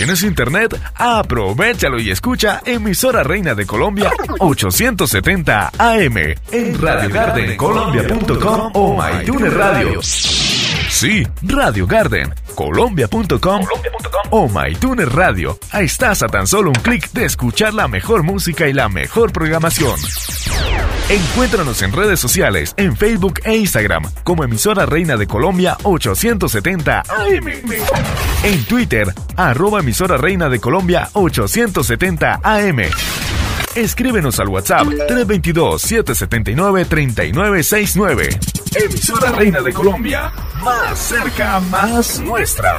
¿Tienes internet? Aprovechalo y escucha emisora Reina de Colombia 870 AM en radiogardencolombia.com o MyTuner Radio. Sí, Radio Garden, colombia.com o MyTuner Radio. Ahí estás a tan solo un clic de escuchar la mejor música y la mejor programación. Encuéntranos en redes sociales, en Facebook e Instagram, como emisora Reina de Colombia 870 AM. En Twitter, arroba emisora Reina de Colombia 870 AM. Escríbenos al WhatsApp 322-779-3969. Emisora Reina de Colombia, más cerca, más nuestra.